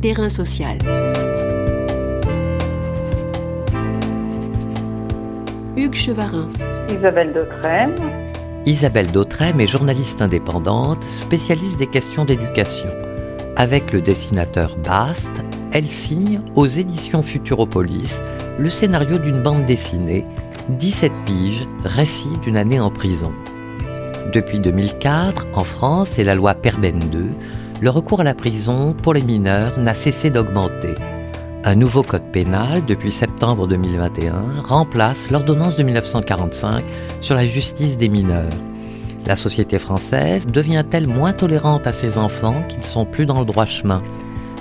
Terrain social. Hugues Chevarin. Isabelle Dautrem. Isabelle Dautrem est journaliste indépendante, spécialiste des questions d'éducation. Avec le dessinateur Bast, elle signe aux éditions Futuropolis le scénario d'une bande dessinée, 17 piges, récit d'une année en prison. Depuis 2004, en France et la loi Perben II, le recours à la prison pour les mineurs n'a cessé d'augmenter. Un nouveau code pénal, depuis septembre 2021, remplace l'ordonnance de 1945 sur la justice des mineurs. La société française devient-elle moins tolérante à ses enfants qui ne sont plus dans le droit chemin?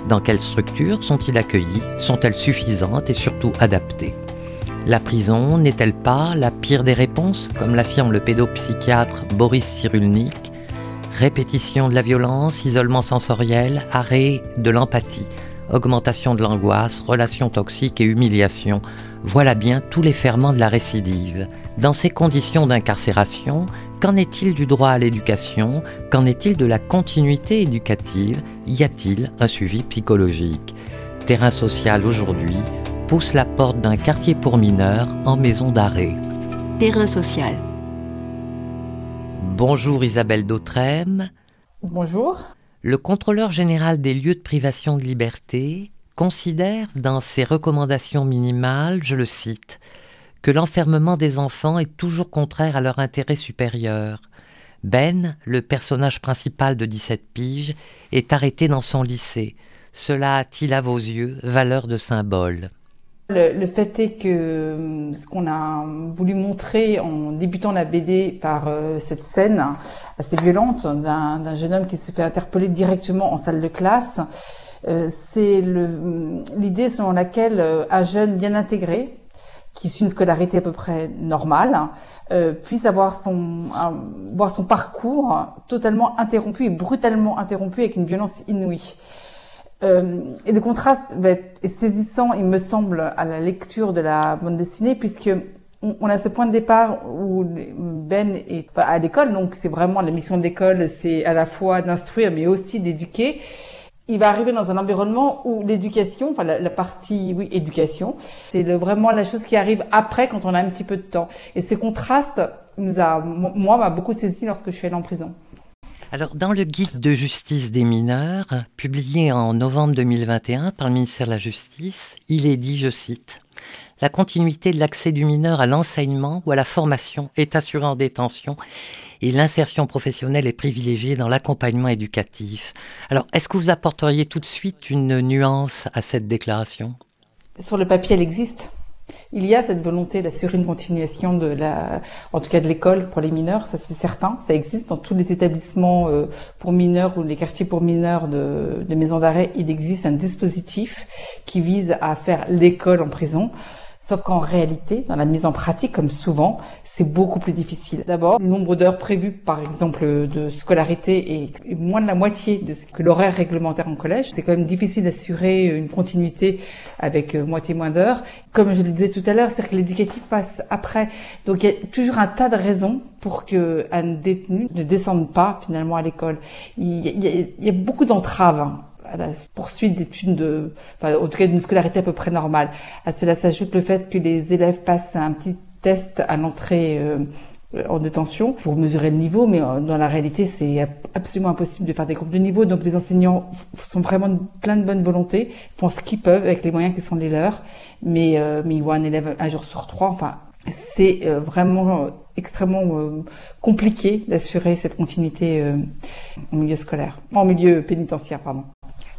Dans quelles structures sont-ils accueillis? Sont-elles suffisantes et surtout adaptées? La prison n'est-elle pas la pire des réponses, comme l'affirme le pédopsychiatre Boris Cyrulnik Répétition de la violence, isolement sensoriel, arrêt de l'empathie augmentation de l'angoisse, relations toxiques et humiliation, voilà bien tous les ferments de la récidive. Dans ces conditions d'incarcération, qu'en est-il du droit à l'éducation? Qu'en est-il de la continuité éducative? Y a-t-il un suivi psychologique? Terrain social aujourd'hui pousse la porte d'un quartier pour mineurs en maison d'arrêt. Terrain social. Bonjour Isabelle Dautrem. Bonjour le contrôleur général des lieux de privation de liberté considère dans ses recommandations minimales, je le cite, que l'enfermement des enfants est toujours contraire à leur intérêt supérieur. Ben, le personnage principal de 17 piges, est arrêté dans son lycée. Cela a-t-il à vos yeux valeur de symbole le, fait est que euh, ce qu'on a voulu montrer en débutant la BD par euh, cette scène assez violente d'un jeune homme qui se fait interpeller directement en salle de classe, euh, c'est l'idée selon laquelle un jeune bien intégré, qui suit une scolarité à peu près normale, puisse avoir son, son parcours totalement interrompu et brutalement interrompu avec une violence inouïe. Euh, et le contraste va être saisissant, il me semble, à la lecture de la bande dessinée, puisque on, a ce point de départ où Ben est à l'école, donc c'est vraiment la mission de l'école, c'est à la fois d'instruire, mais aussi d'éduquer. Il va arriver dans un environnement où l'éducation, enfin la, partie, oui, éducation, c'est vraiment la chose qui arrive après quand on a un petit peu de temps. Et ce contraste nous a, moi, m'a beaucoup saisi lorsque je suis allée en prison. Alors, dans le guide de justice des mineurs, publié en novembre 2021 par le ministère de la Justice, il est dit, je cite, La continuité de l'accès du mineur à l'enseignement ou à la formation est assurée en détention et l'insertion professionnelle est privilégiée dans l'accompagnement éducatif. Alors, est-ce que vous apporteriez tout de suite une nuance à cette déclaration? Sur le papier, elle existe. Il y a cette volonté d'assurer une continuation de la, en tout cas de l'école pour les mineurs, ça c'est certain, ça existe dans tous les établissements euh, pour mineurs ou les quartiers pour mineurs de, de maisons d'arrêt. Il existe un dispositif qui vise à faire l'école en prison. Sauf qu'en réalité, dans la mise en pratique, comme souvent, c'est beaucoup plus difficile. D'abord, le nombre d'heures prévues, par exemple, de scolarité est moins de la moitié de ce que l'horaire réglementaire en collège. C'est quand même difficile d'assurer une continuité avec euh, moitié moins d'heures. Comme je le disais tout à l'heure, c'est que l'éducatif passe après. Donc il y a toujours un tas de raisons pour que un détenu ne descende pas finalement à l'école. Il, il, y a beaucoup d'entraves hein à la poursuite d'études de, enfin, en tout cas d'une scolarité à peu près normale. À cela s'ajoute le fait que les élèves passent un petit test à l'entrée euh, en détention pour mesurer le niveau, mais euh, dans la réalité, c'est absolument impossible de faire des groupes de niveau. Donc les enseignants sont vraiment plein de bonne volonté, font ce qu'ils peuvent avec les moyens qui sont les leurs, mais, euh, mais ils voient un élève un jour sur trois. Enfin, c'est vraiment extrêmement compliqué d'assurer cette continuité en milieu scolaire, en milieu pénitentiaire, pardon.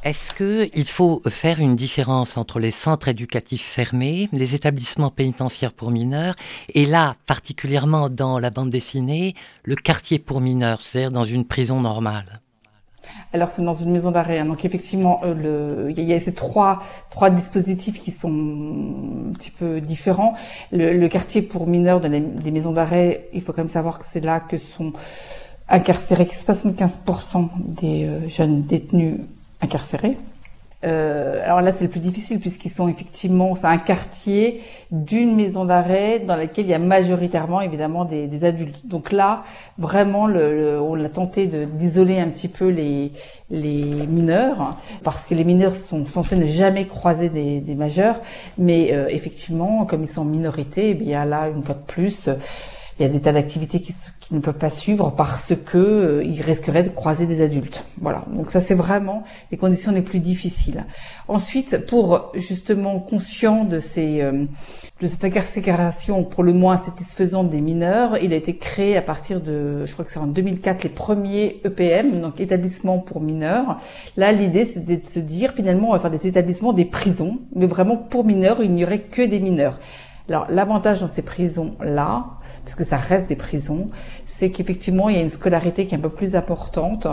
Est-ce qu'il faut faire une différence entre les centres éducatifs fermés, les établissements pénitentiaires pour mineurs, et là, particulièrement dans la bande dessinée, le quartier pour mineurs, c'est-à-dire dans une prison normale? Alors c'est dans une maison d'arrêt. Hein. Donc effectivement, euh, il y, a ces trois dispositifs qui sont un petit peu différents. Le, quartier pour mineurs des maisons d'arrêt, il faut quand même savoir que c'est là que sont incarcérés 75% des euh, jeunes détenus incarcérés. Euh, alors là, c'est le plus difficile puisqu'ils sont effectivement, c'est un quartier d'une maison d'arrêt dans laquelle il y a majoritairement évidemment des, adultes. Donc là, vraiment, on a tenté d'isoler un petit peu les, les mineurs parce que les mineurs sont censés ne jamais croiser des, des majeurs, mais euh, effectivement, comme ils sont en minorité, eh bien là, une fois de plus, il y a des tas d'activités qui, ne peuvent pas suivre parce que euh, ils risqueraient de croiser des adultes. Voilà. Donc ça c'est vraiment les conditions les plus difficiles. Ensuite, pour justement conscient de ces euh, de cette incarcération pour le moins satisfaisante des mineurs, il a été créé à partir de, je crois que c'est en 2004, les premiers EPM, donc établissements pour mineurs. Là, l'idée c'était de se dire finalement on va faire des établissements, des prisons, mais vraiment pour mineurs, il n'y aurait que des mineurs. Alors l'avantage dans ces prisons là, parce que ça reste des prisons, c'est qu'effectivement, il y a une scolarité qui est un peu plus importante.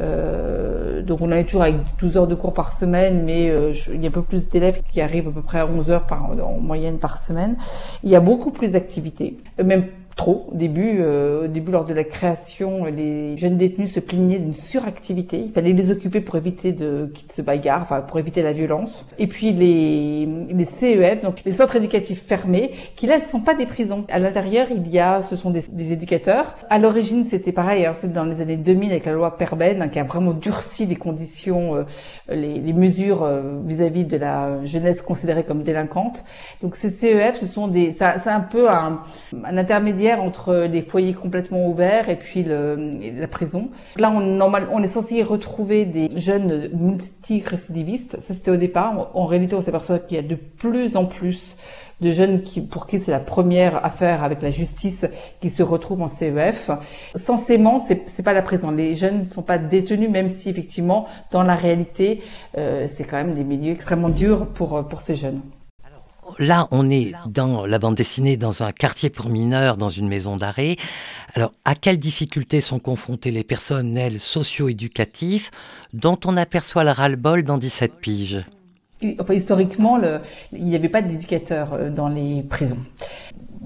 Euh, donc, on est toujours avec 12 heures de cours par semaine, mais euh, il y a un peu plus d'élèves qui arrivent à peu près à 11 heures par, en moyenne par semaine. Il y a beaucoup plus d'activités, même trop. Au début, euh, au début, lors de la création, les jeunes détenus se plaignaient d'une suractivité. Il fallait les occuper pour éviter de qu'ils se bagarrent, enfin pour éviter la violence. Et puis les, les CEF, donc les centres éducatifs fermés, qui là ne sont pas des prisons. À l'intérieur, il y a, ce sont des, des éducateurs. À l'origine, c'était pareil. Hein, c'est dans les années 2000 avec la loi Perben hein, qui a vraiment durci les conditions, euh, les, les, mesures euh, vis-à-vis de la jeunesse considérée comme délinquante. Donc ces CEF, ce sont des, c'est un peu un, un intermédiaire entre les foyers complètement ouverts et puis la prison. Là, on, on est censé retrouver des jeunes multirécidivistes. Ça, c'était au départ. En réalité, on s'aperçoit qu'il y a de plus en plus de jeunes pour qui c'est la première affaire avec la justice qui se retrouvent en CEF. Censément, c'est, c'est pas la prison. Les jeunes ne sont pas détenus, même si effectivement, dans la réalité, euh, c'est quand même des milieux extrêmement durs pour, pour ces jeunes. Là, on est dans la bande dessinée, dans un quartier pour mineurs, dans une maison d'arrêt. Alors, à quelles difficultés sont confrontées les personnels socio-éducatifs dont on aperçoit le ras-le-bol dans 17 piges? Historiquement, il n'y avait pas d'éducateurs euh, dans les prisons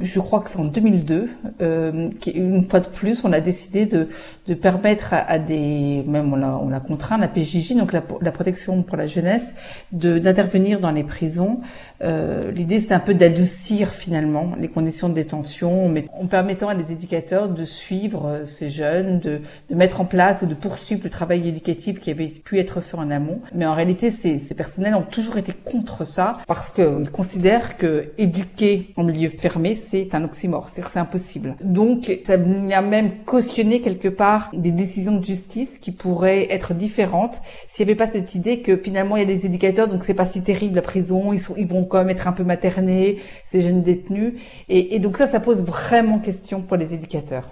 je crois que c'est en 2002, euh, une fois de plus, on a décidé de, de permettre à, des, même on l'a, on l'a contraint, la PJJ, donc la, la protection pour la jeunesse, de, d'intervenir dans les prisons. Euh, l'idée, c'était un peu d'adoucir finalement les conditions de détention, mais en permettant à des éducateurs de suivre euh, ces jeunes, de, de mettre en place ou de poursuivre le travail éducatif qui avait pu être fait en amont. Mais en réalité, ces, ces personnels ont toujours été contre ça parce qu'ils considèrent que éduquer en milieu fermé, c'est un oxymore, c'est impossible. Donc ça a même cautionné quelque part des décisions de justice qui pourraient être différentes s'il n'y avait pas cette idée que finalement il y a des éducateurs, donc c'est pas si terrible la prison, ils, vont quand même être un peu maternés, ces jeunes détenus, et, et donc ça, ça pose vraiment question pour les éducateurs.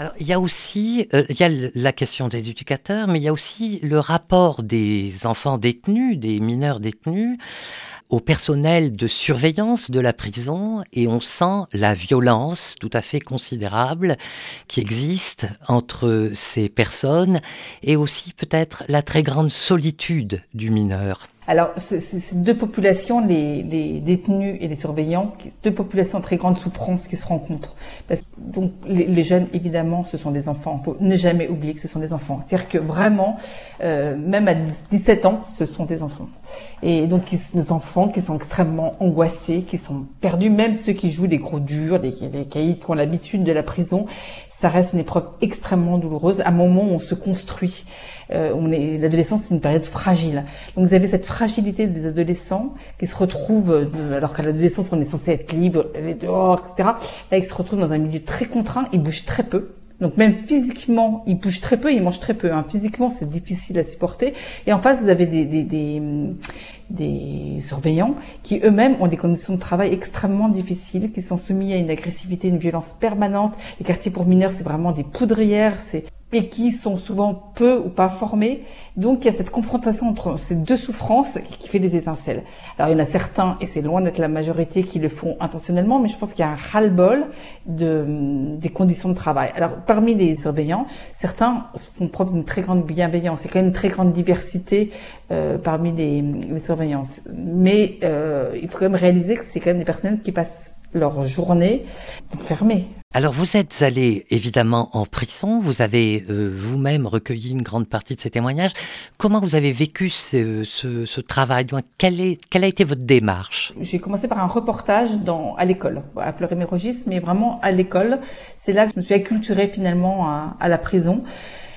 Alors, il y a aussi euh, il y a la question des éducateurs, mais il y a aussi le rapport des enfants détenus, des mineurs détenus, au personnel de surveillance de la prison et on sent la violence tout à fait considérable qui existe entre ces personnes et aussi peut-être la très grande solitude du mineur. Alors, c'est deux populations, les, les, détenus et les surveillants, deux populations très grande souffrance qui se rencontrent. Parce, donc, les, les, jeunes, évidemment, ce sont des enfants. Il faut ne jamais oublier que ce sont des enfants. C'est-à-dire que vraiment, euh, même à 17 ans, ce sont des enfants. Et donc, les enfants qui sont extrêmement angoissés, qui sont perdus, même ceux qui jouent des gros durs, des, des caïds qui ont l'habitude de la prison, ça reste une épreuve extrêmement douloureuse. À un moment où on se construit, euh, on est l'adolescence, c'est une période fragile. Donc vous avez cette fragilité des adolescents qui se retrouvent, euh, alors qu'à l'adolescence on est censé être libre, aller dehors, etc. Là ils se retrouvent dans un milieu très contraint, ils bougent très peu. Donc même physiquement, ils bougent très peu, ils mangent très peu. Hein. Physiquement, c'est difficile à supporter. Et en face, vous avez des, des, des, des surveillants qui eux-mêmes ont des conditions de travail extrêmement difficiles, qui sont soumis à une agressivité, une violence permanente. Les quartiers pour mineurs, c'est vraiment des poudrières, c'est et qui sont souvent peu ou pas formés. Donc il y a cette confrontation entre ces deux souffrances qui fait des étincelles. Alors il y en a certains, et c'est loin d'être la majorité, qui le font intentionnellement, mais je pense qu'il y a un ras-le-bol de, des conditions de travail. Alors parmi les surveillants, certains font preuve d'une très grande bienveillance. A quand même une très grande diversité euh, parmi les, les surveillants. Mais euh, il faut quand même réaliser que c'est quand même des personnels qui passent leur journée fermée. Alors vous êtes allé évidemment en prison, vous avez euh, vous-même recueilli une grande partie de ces témoignages. Comment vous avez vécu ce, ce, ce travail? Quelle, est, quelle a été votre démarche? J'ai commencé par un reportage dans, à l'école, à Fleury-Mérogis, mais vraiment à l'école. C'est là que je me suis acculturée finalement à, à la prison.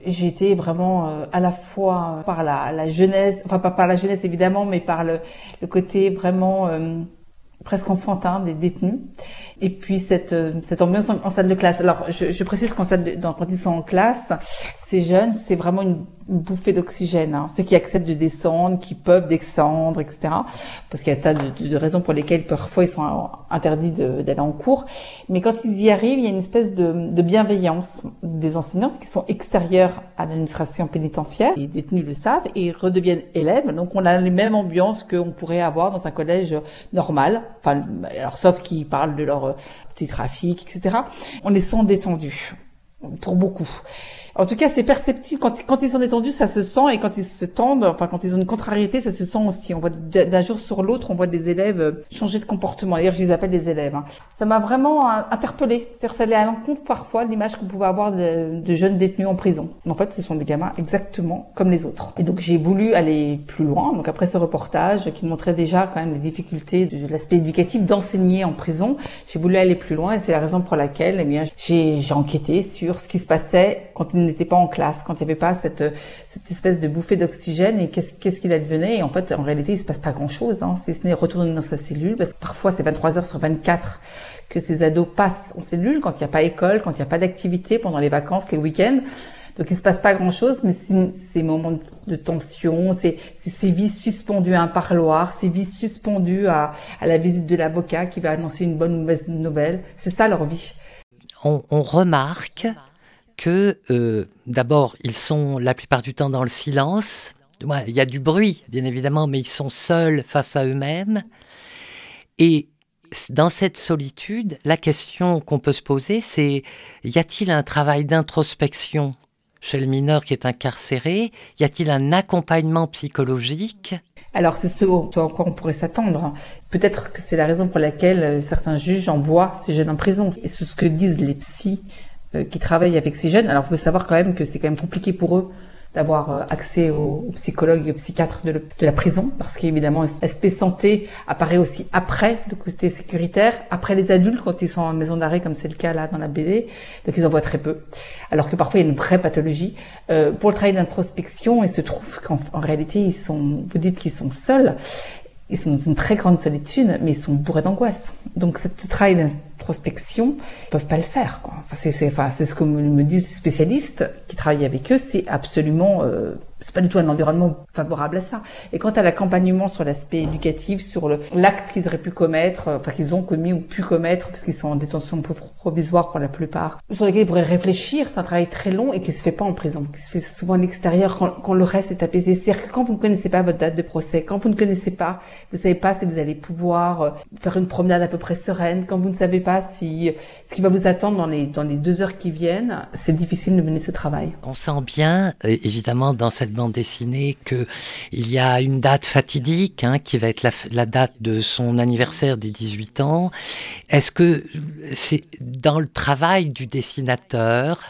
J'ai été vraiment euh, à la fois par la, la, jeunesse, enfin pas par la jeunesse évidemment, mais par le, le côté vraiment euh, presque enfantin des détenus. Et puis cette, euh, ambiance en, salle de classe. Alors je, précise qu'en salle de, quand ils sont en classe, ces jeunes, c'est vraiment une, bouffée d'oxygène. Hein. Ceux qui acceptent de descendre, qui peuvent descendre, etc. Parce qu'il y a tas de, raisons pour lesquelles parfois ils sont interdits d'aller en cours. Mais quand ils y arrivent, il y a une espèce de, bienveillance des enseignants qui sont extérieurs à l'administration pénitentiaire. Les détenus le savent et redeviennent élèves. Donc on a les mêmes ambiances qu'on pourrait avoir dans un collège normal. Enfin, alors sauf qu'ils parlent de leur petit trafic, etc. On les sent détendus pour beaucoup. En tout cas, c'est perceptible. Quand, ils sont détendus, ça se sent. Et quand ils se tendent, enfin, quand ils ont une contrariété, ça se sent aussi. On voit d'un jour sur l'autre, on voit des élèves euh, changer de comportement. D'ailleurs, je les appelle des élèves. Hein. Ça m'a vraiment euh, interpellée. C'est-à-dire, ça allait à l'encontre parfois de l'image qu'on pouvait avoir de, jeunes détenus en prison. En fait, ce sont des gamins exactement comme les autres. Et donc, j'ai voulu aller plus loin. Donc, après ce reportage qui montrait déjà quand même les difficultés de l'aspect éducatif d'enseigner en prison, j'ai voulu aller plus loin. Et c'est la raison pour laquelle, eh bien, j'ai enquêté sur ce qui se passait quand n'était pas en classe, quand il n'y avait pas cette, cette espèce de bouffée d'oxygène et qu'est-ce qu'il advenait. Et en fait, en réalité, il se passe pas grand-chose, hein, si ce n'est retourner dans sa cellule, parce que parfois c'est 23 heures sur 24 que ces ados passent en cellule quand il n'y a pas école, quand il n'y a pas d'activité pendant les vacances, les week-ends. Donc il se passe pas grand-chose, mais ces moments de tension, ces, vies suspendues à un parloir, ces vies suspendues à, la visite de l'avocat qui va annoncer une bonne ou mauvaise nouvelle, c'est ça leur vie. On remarque que euh, d'abord, ils sont la plupart du temps dans le silence. Il y a du bruit, bien évidemment, mais ils sont seuls face à eux-mêmes. Et dans cette solitude, la question qu'on peut se poser, c'est y a-t-il un travail d'introspection chez le mineur qui est incarcéré? Y a-t-il un accompagnement psychologique? Alors c'est ce à quoi on pourrait s'attendre. Peut-être que c'est la raison pour laquelle euh, certains juges envoient ces jeunes en prison. Et c'est ce que disent les psys qui travaillent avec ces jeunes. Alors, il faut savoir quand même que c'est quand même compliqué pour eux d'avoir euh, accès aux, psychologues et aux psychiatres de, de la prison, parce qu'évidemment, l'aspect santé apparaît aussi après le côté sécuritaire, après les adultes quand ils sont en maison d'arrêt, comme c'est le cas là dans la BD, donc ils en voient très peu. Alors que parfois il y a une vraie pathologie. Euh, pour le travail d'introspection, il se trouve qu'en réalité, ils sont, vous dites qu'ils sont seuls, ils sont dans une très grande solitude, mais ils sont bourrés d'angoisse. Donc, ce travail d'introspection, ils peuvent pas le faire. C'est, ce que me disent les spécialistes qui travaillent avec eux, c'est absolument euh, c'est pas du tout un environnement favorable à ça. Et quant à l'accompagnement sur l'aspect éducatif, sur l'acte qu'ils auraient pu commettre, euh, enfin qu'ils ont commis ou pu commettre, parce qu'ils sont en détention provisoire pour la plupart, sur lesquels ils pourraient réfléchir, c'est un travail très long et qui se fait pas en prison, qui se fait souvent à l'extérieur quand, quand le reste est apaisé. C'est-à-dire que quand vous ne connaissez pas votre date de procès, quand vous ne connaissez pas, vous savez pas si vous allez pouvoir euh, faire une promenade à peu près sereine, quand vous ne savez pas si ce qui va vous attendre dans les deux heures qui viennent, c'est difficile de mener ce travail. On sent bien, euh, évidemment, dans cette bande dessinée qu'il y a une date fatidique hein, qui va être la, la, date de son anniversaire des 18 ans. Est-ce que c'est dans le travail du dessinateur,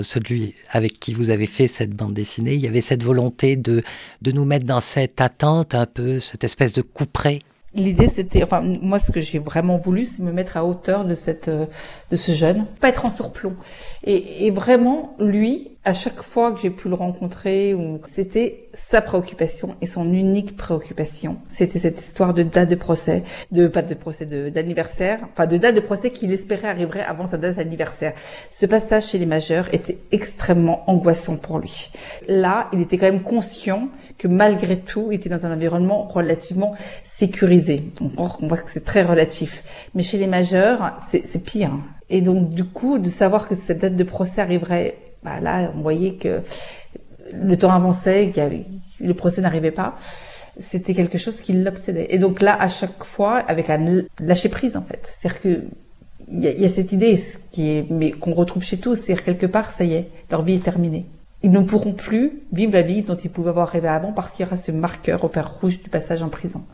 celui avec qui vous avez fait cette bande dessinée, il y avait cette volonté de, de nous mettre dans cette attente un peu, cette espèce de couperet L'idée, c'était, enfin, moi, ce que j'ai vraiment voulu, c'est me mettre à hauteur de cette, de ce jeune, pas être en surplomb. Et, et vraiment, lui, à chaque fois que j'ai pu le rencontrer, ou c'était sa préoccupation et son unique préoccupation, c'était cette histoire de date de procès, de pas de procès, d'anniversaire, enfin de date de procès qu'il espérait arriverait avant sa date d'anniversaire. Ce passage chez les majeurs était extrêmement angoissant pour lui. Là, il était quand même conscient que malgré tout, il était dans un environnement relativement sécurisé. Donc, on voit que c'est très relatif. Mais chez les majeurs, c'est pire. Et donc, du coup, de savoir que cette date de procès arriverait bah là, on voyait que le temps avançait, que le procès n'arrivait pas. C'était quelque chose qui l'obsédait. Et donc là, à chaque fois, avec un lâcher prise en fait. C'est-à-dire que il y, a cette idée, qui est, mais qu'on retrouve chez tous, c'est-à-dire quelque part, ça y est, leur vie est terminée. Ils ne pourront plus vivre la vie dont ils pouvaient avoir rêvé avant parce qu'il y aura ce marqueur au fer rouge du passage en prison.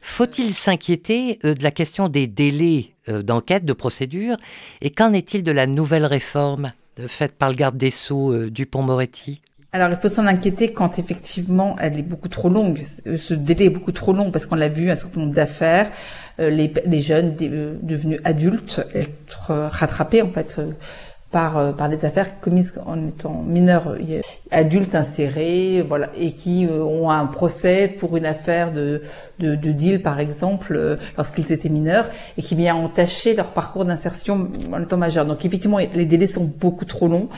Faut-il s'inquiéter euh, de la question des délais euh, d'enquête, de procédure? Et qu'en est-il de la nouvelle réforme? Faite par le garde des Sceaux Dupont-Moretti alors, il faut s'en inquiéter quand effectivement elle est beaucoup trop longue. Ce délai est beaucoup trop long parce qu'on l'a vu un certain nombre d'affaires, les, les, jeunes devenus adultes être rattrapés en fait par euh, par des affaires commises en étant mineurs adultes insérés voilà et qui euh, ont un procès pour une affaire de de, de deal par exemple euh, lorsqu'ils étaient mineurs et qui vient entacher leur parcours d'insertion en étant majeur donc effectivement les délais sont beaucoup trop longs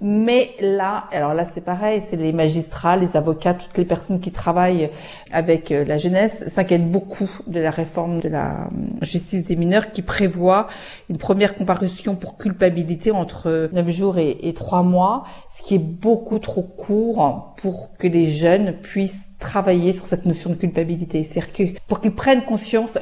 mais là, alors là c'est pareil, c'est les magistrats, les avocats, toutes les personnes qui travaillent avec euh, la jeunesse s'inquiètent beaucoup de la réforme de la euh, justice des mineurs qui prévoit une première comparution pour culpabilité entre 9 jours et, et 3 mois, ce qui est beaucoup trop court pour que les jeunes puissent travailler sur cette notion de culpabilité. C'est-à-dire que pour qu'ils prennent conscience,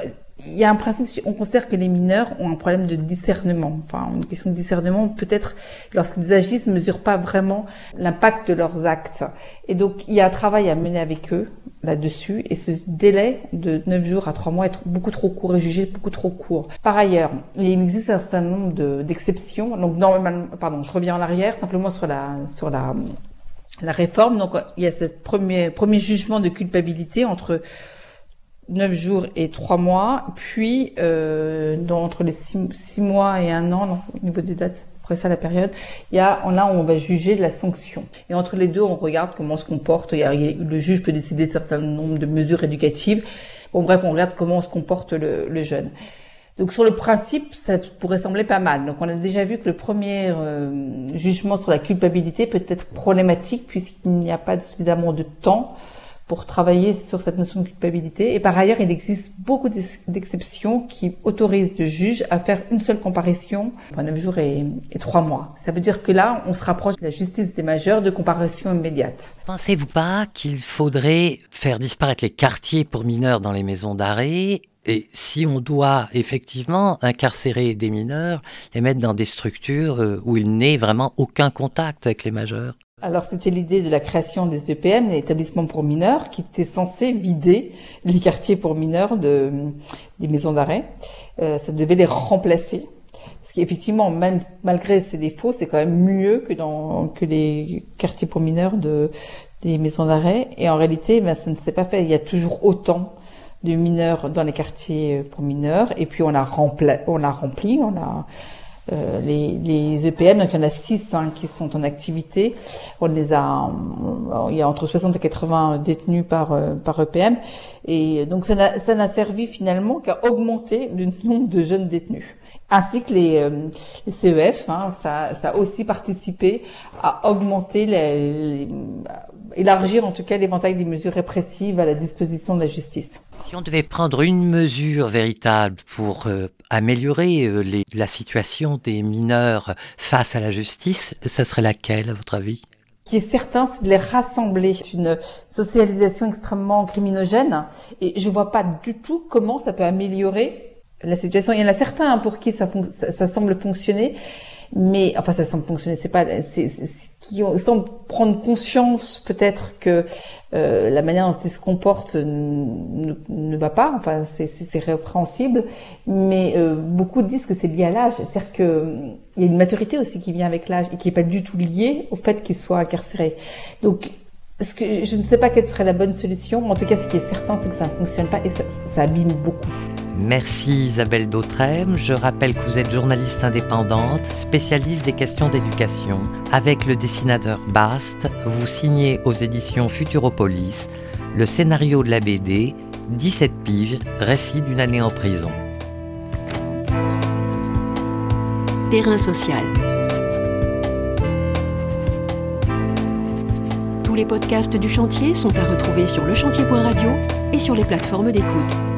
il y a un principe, on considère que les mineurs ont un problème de discernement. Enfin, une question de discernement, peut-être lorsqu'ils agissent, ne mesurent pas vraiment l'impact de leurs actes. Et donc, il y a un travail à mener avec eux là-dessus. Et ce délai de 9 jours à 3 mois est beaucoup trop court et jugé beaucoup trop court. Par ailleurs, il existe un certain nombre d'exceptions. donc, normalement, pardon, je reviens en arrière, simplement sur la, sur la, la réforme. Donc, il y a ce premier, premier jugement de culpabilité entre 9 jours et 3 mois, puis euh, dans, entre les 6, mois et un an, au niveau des dates, après ça la période, il y a là on va juger de la sanction. Et entre les deux, on regarde comment se comporte. Il y a, le juge peut décider de certain nombre de mesures éducatives. Bon bref, on regarde comment se comporte le, le jeune. Donc sur le principe, ça pourrait sembler pas mal. Donc on a déjà vu que le premier euh, jugement sur la culpabilité peut être problématique puisqu'il n'y a pas suffisamment de temps pour travailler sur cette notion de culpabilité. Et par ailleurs, il existe beaucoup d'exceptions qui autorisent le juge à faire une seule comparution pendant 9 jours et, et 3 mois. Ça veut dire que là, on se rapproche de la justice des majeurs de comparution immédiate. Pensez-vous pas qu'il faudrait faire disparaître les quartiers pour mineurs dans les maisons d'arrêt? Et si on doit effectivement incarcérer des mineurs, les mettre dans des structures euh, où il n'est vraiment aucun contact avec les majeurs? Alors c'était l'idée de la création des EPM, des établissements pour mineurs, qui étaient censés vider les quartiers pour mineurs de, des maisons d'arrêt. Euh, ça devait les remplacer. Parce qu'effectivement, même malgré ces défauts, c'est quand même mieux que dans que les quartiers pour mineurs de des maisons d'arrêt. Et en réalité, ben, ça ne s'est pas fait. Il y a toujours autant de mineurs dans les quartiers pour mineurs. Et puis on a rempli, on a rempli, on a euh, les, les, EPM, donc il y en a six hein, qui sont en activité. On les a, il y a entre 60 et 80 détenus par euh, par EPM, et donc ça n'a servi finalement qu'à augmenter le nombre de jeunes détenus ainsi que les, euh, les CEF. Hein, ça, ça, a aussi participé à augmenter, les, élargir en tout cas l'éventail des mesures répressives à la disposition de la justice. Si on devait prendre une mesure véritable pour euh, améliorer euh, les, la situation des mineurs face à la justice, ça serait laquelle à votre avis? Ce qui est certain, c'est de les rassembler. Une socialisation extrêmement criminogène, et je vois pas du tout comment ça peut améliorer la situation. Il y en a certains pour qui ça, ça, semble fonctionner, mais enfin ça semble fonctionner. C'est pas, c'est, qui semblent prendre conscience peut-être que euh, la manière dont ils se comportent ne, va pas. Enfin, c'est, répréhensible, mais euh, beaucoup disent que c'est lié à l'âge. C'est-à-dire que il y a une maturité aussi qui vient avec l'âge et qui est pas du tout liée au fait qu'ils soient incarcérés. Donc que je ne sais pas quelle serait la bonne solution. En tout cas, ce qui est certain, c'est que ça ne fonctionne pas et ça, ça abîme beaucoup. Merci Isabelle Dautrem. Je rappelle que vous êtes journaliste indépendante, spécialiste des questions d'éducation. Avec le dessinateur Bast, vous signez aux éditions Futuropolis le scénario de la BD 17 piges, récit d'une année en prison. Terrain social. Tous les podcasts du chantier sont à retrouver sur lechantier.radio et sur les plateformes d'écoute.